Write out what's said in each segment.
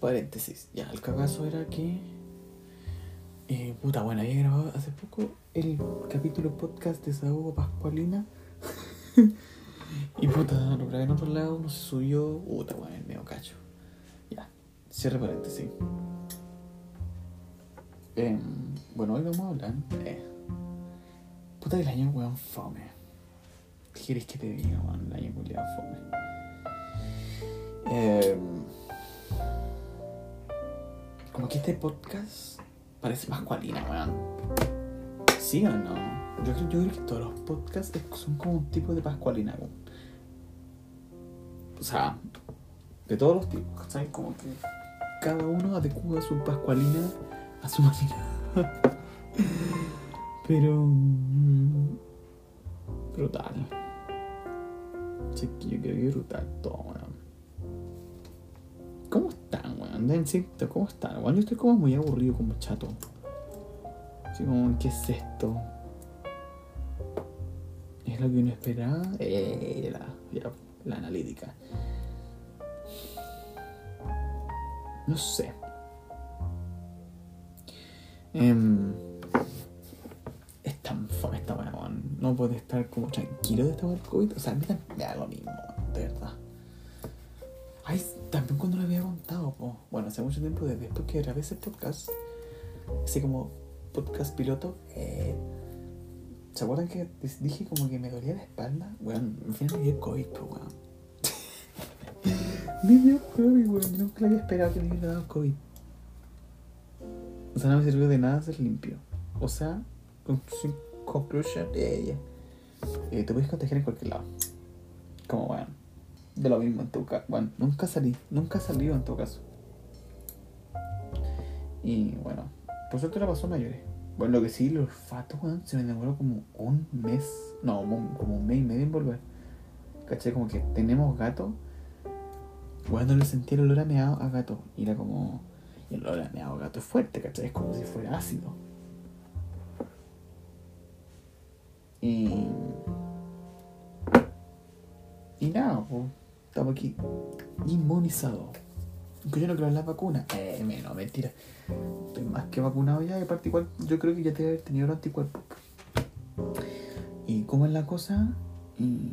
Paréntesis. Ya, el cagazo era que. Eh, puta, bueno, había grabado hace poco el capítulo podcast de Saúl Pascualina. y puta, lo grabé en otro lado, no se subió. Puta, bueno, el medio cacho. Ya, cierre paréntesis. Em, bueno, hoy vamos a hablar. Eh, puta, el año, weón, fome. ¿Qué quieres que te diga, weón? El año culiado fome. Como que este podcast parece Pascualina, weón. ¿Sí o no? Yo creo, yo creo que todos los podcasts son como un tipo de Pascualina, weón. O sea, de todos los tipos, ¿sabes? Como que cada uno adecua su Pascualina a su manera. Pero. mm, Brutal. Sí, yo creo que brutal todo, weón. ¿Cómo están, weón? Dencito, ¿cómo están? Weón, yo estoy como muy aburrido, como chato. Así ¿qué es esto? ¿Es lo que uno esperaba? Eh, la, la analítica. No sé. Em, es tan fome esta weón. No puede estar como tranquilo de esta del COVID. O sea, a mí también me da lo mismo, weón, de verdad. Ay, también cuando po. bueno, hace mucho tiempo, desde después que grabé ese podcast, así como podcast piloto, eh, ¿se acuerdan que dije como que me dolía la espalda? Weón, al final me COVID, po, weón. me dio COVID, weón, nunca había esperado que me hubiera dado COVID. O sea, no me sirvió de nada ser limpio. O sea, conclusión, conclusion, eh. Eh, te puedes contagiar en cualquier lado. Como, weón de lo mismo en tu caso. Bueno, nunca salí, nunca salió en tu caso. Y bueno, por suerte la pasó mayores. Bueno, lo que sí, el olfato, se me demoró como un mes, no, como un mes y medio en volver. ¿Cachai? Como que tenemos gato. Bueno, le sentí el olor a meado a gato. Y era como. Y el olor a meado a gato es fuerte, ¿cachai? Es como si fuera ácido. Y. Y nada, pues. Estamos aquí inmunizados. Yo no creo en la vacuna. Eh, menos, mentira. Estoy más que vacunado ya. Y aparte, igual, yo creo que ya te debe haber tenido los anticuerpos. ¿Y cómo es la cosa? Y,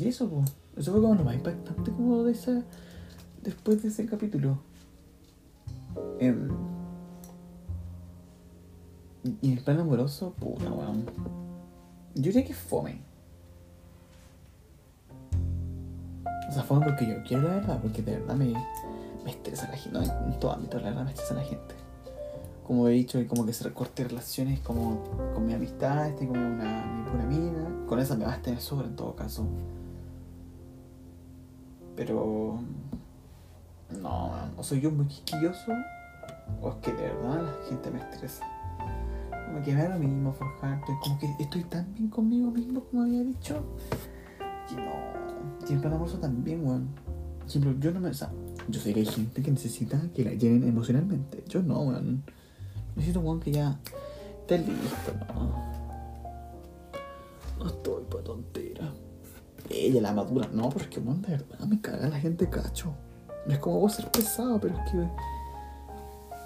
eso, pues. Eso fue como lo más impactante como de esa. Después de ese capítulo. Em, y el plan amoroso, puta, weón. Yo diría que fome. O sea, fue porque yo quiero la verdad, porque de verdad me, me estresa la gente. No, en todo ámbito, la verdad me estresa la gente. Como he dicho, como que se recorte relaciones como con mi amistad, este como una, mi pura amiga. Con esa me vas a tener sobre en todo caso. Pero. No, o soy yo muy quisquilloso, o es que de verdad la gente me estresa. Como que me da lo mismo forjar, como que estoy tan bien conmigo mismo como había dicho. Y no. Y el amoroso también, weón. Por yo no me. O sea, yo sé que hay gente que necesita que la llenen emocionalmente. Yo no, weón. Necesito, weón, que ya esté listo, no. No estoy pa' tontera. Ella, la madura. No, pero es que, weón, de verdad me caga la gente cacho. No es como vos ser pesado, pero es que.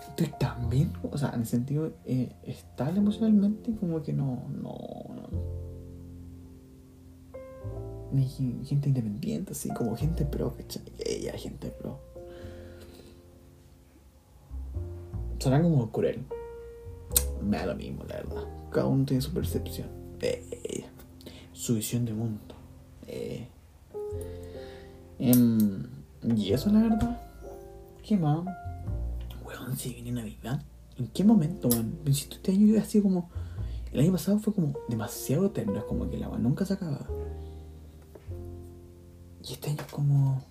Estoy tan bien, o sea, en el sentido eh, estable emocionalmente, como que no, no, no ni gente independiente, así como gente pro, ¿cachai? Ella, gente pro. Suena como cruel. Me da lo mismo, la verdad. Cada uno tiene su percepción. Eh, su visión de mundo. Eh. Em, y eso, la verdad. ¿Qué más? Weón, si viene Navidad. ¿En qué momento, weón? Insisto, este año yo así como. El año pasado fue como demasiado eterno. Es como que el agua nunca se acababa. Y este año es como.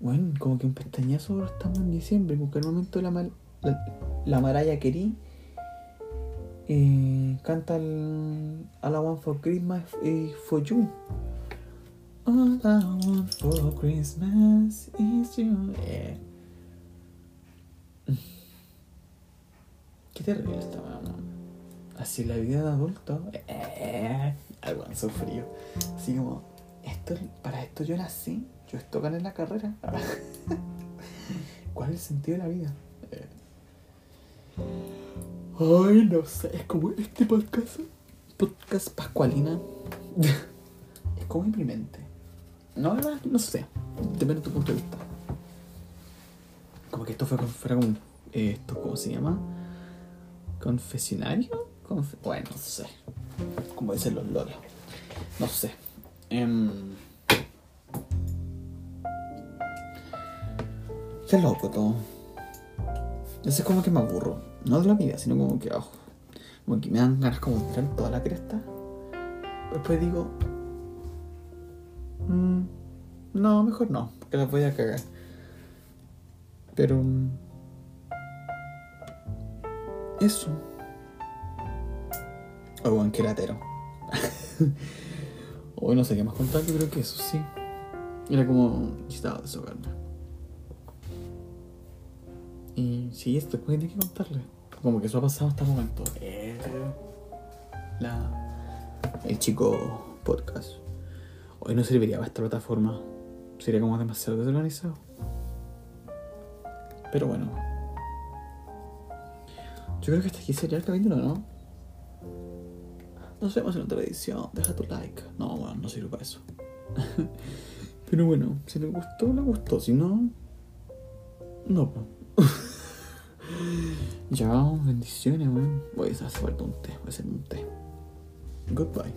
Bueno, como que un pestañazo estamos en diciembre, porque al momento la, mal, la, la Maraya Querí eh, canta el All I Want for Christmas y For You. All I want for Christmas is you. Eh. Qué terrible esta mamá. Así la vida de adulto. Eh, algo sufrido. Así como esto, para esto yo nací, yo esto gané la carrera. ¿Cuál es el sentido de la vida? Eh. Ay, no sé, es como este podcast. Podcast Pascualina. es como imprimente. No, no, no sé. Depende de tu punto de vista. Como que esto fue, fuera como. eh, esto, ¿cómo se llama? ¿Confesionario? Confe- bueno, no sé. Como dicen los lolos. No sé. Em, Qué loco todo. Eso es como que me aburro. No de la vida, sino como que, oh, como que me dan ganas como de tirar toda la cresta. Después digo, "Mm, no, mejor no, porque las voy a cagar. Pero... mm, Eso. O buen queratero. Hoy no sé qué más contar, yo creo que eso sí. Era como. Necesitaba desahogarme. Y sí, esto es que tenía que contarle. Como que eso ha pasado hasta el momento. La, el chico podcast. Hoy no serviría para esta plataforma. Sería como demasiado desorganizado. Pero bueno. Yo creo que hasta aquí sería el capítulo, ¿no? Nos vemos en otra edición. Deja tu like. No, bueno, no sirve para eso. Pero bueno, si les gustó, les gustó. Si no, no. ya, bendiciones, weón. Voy a hacer falta un té. Voy a hacer un té. Goodbye.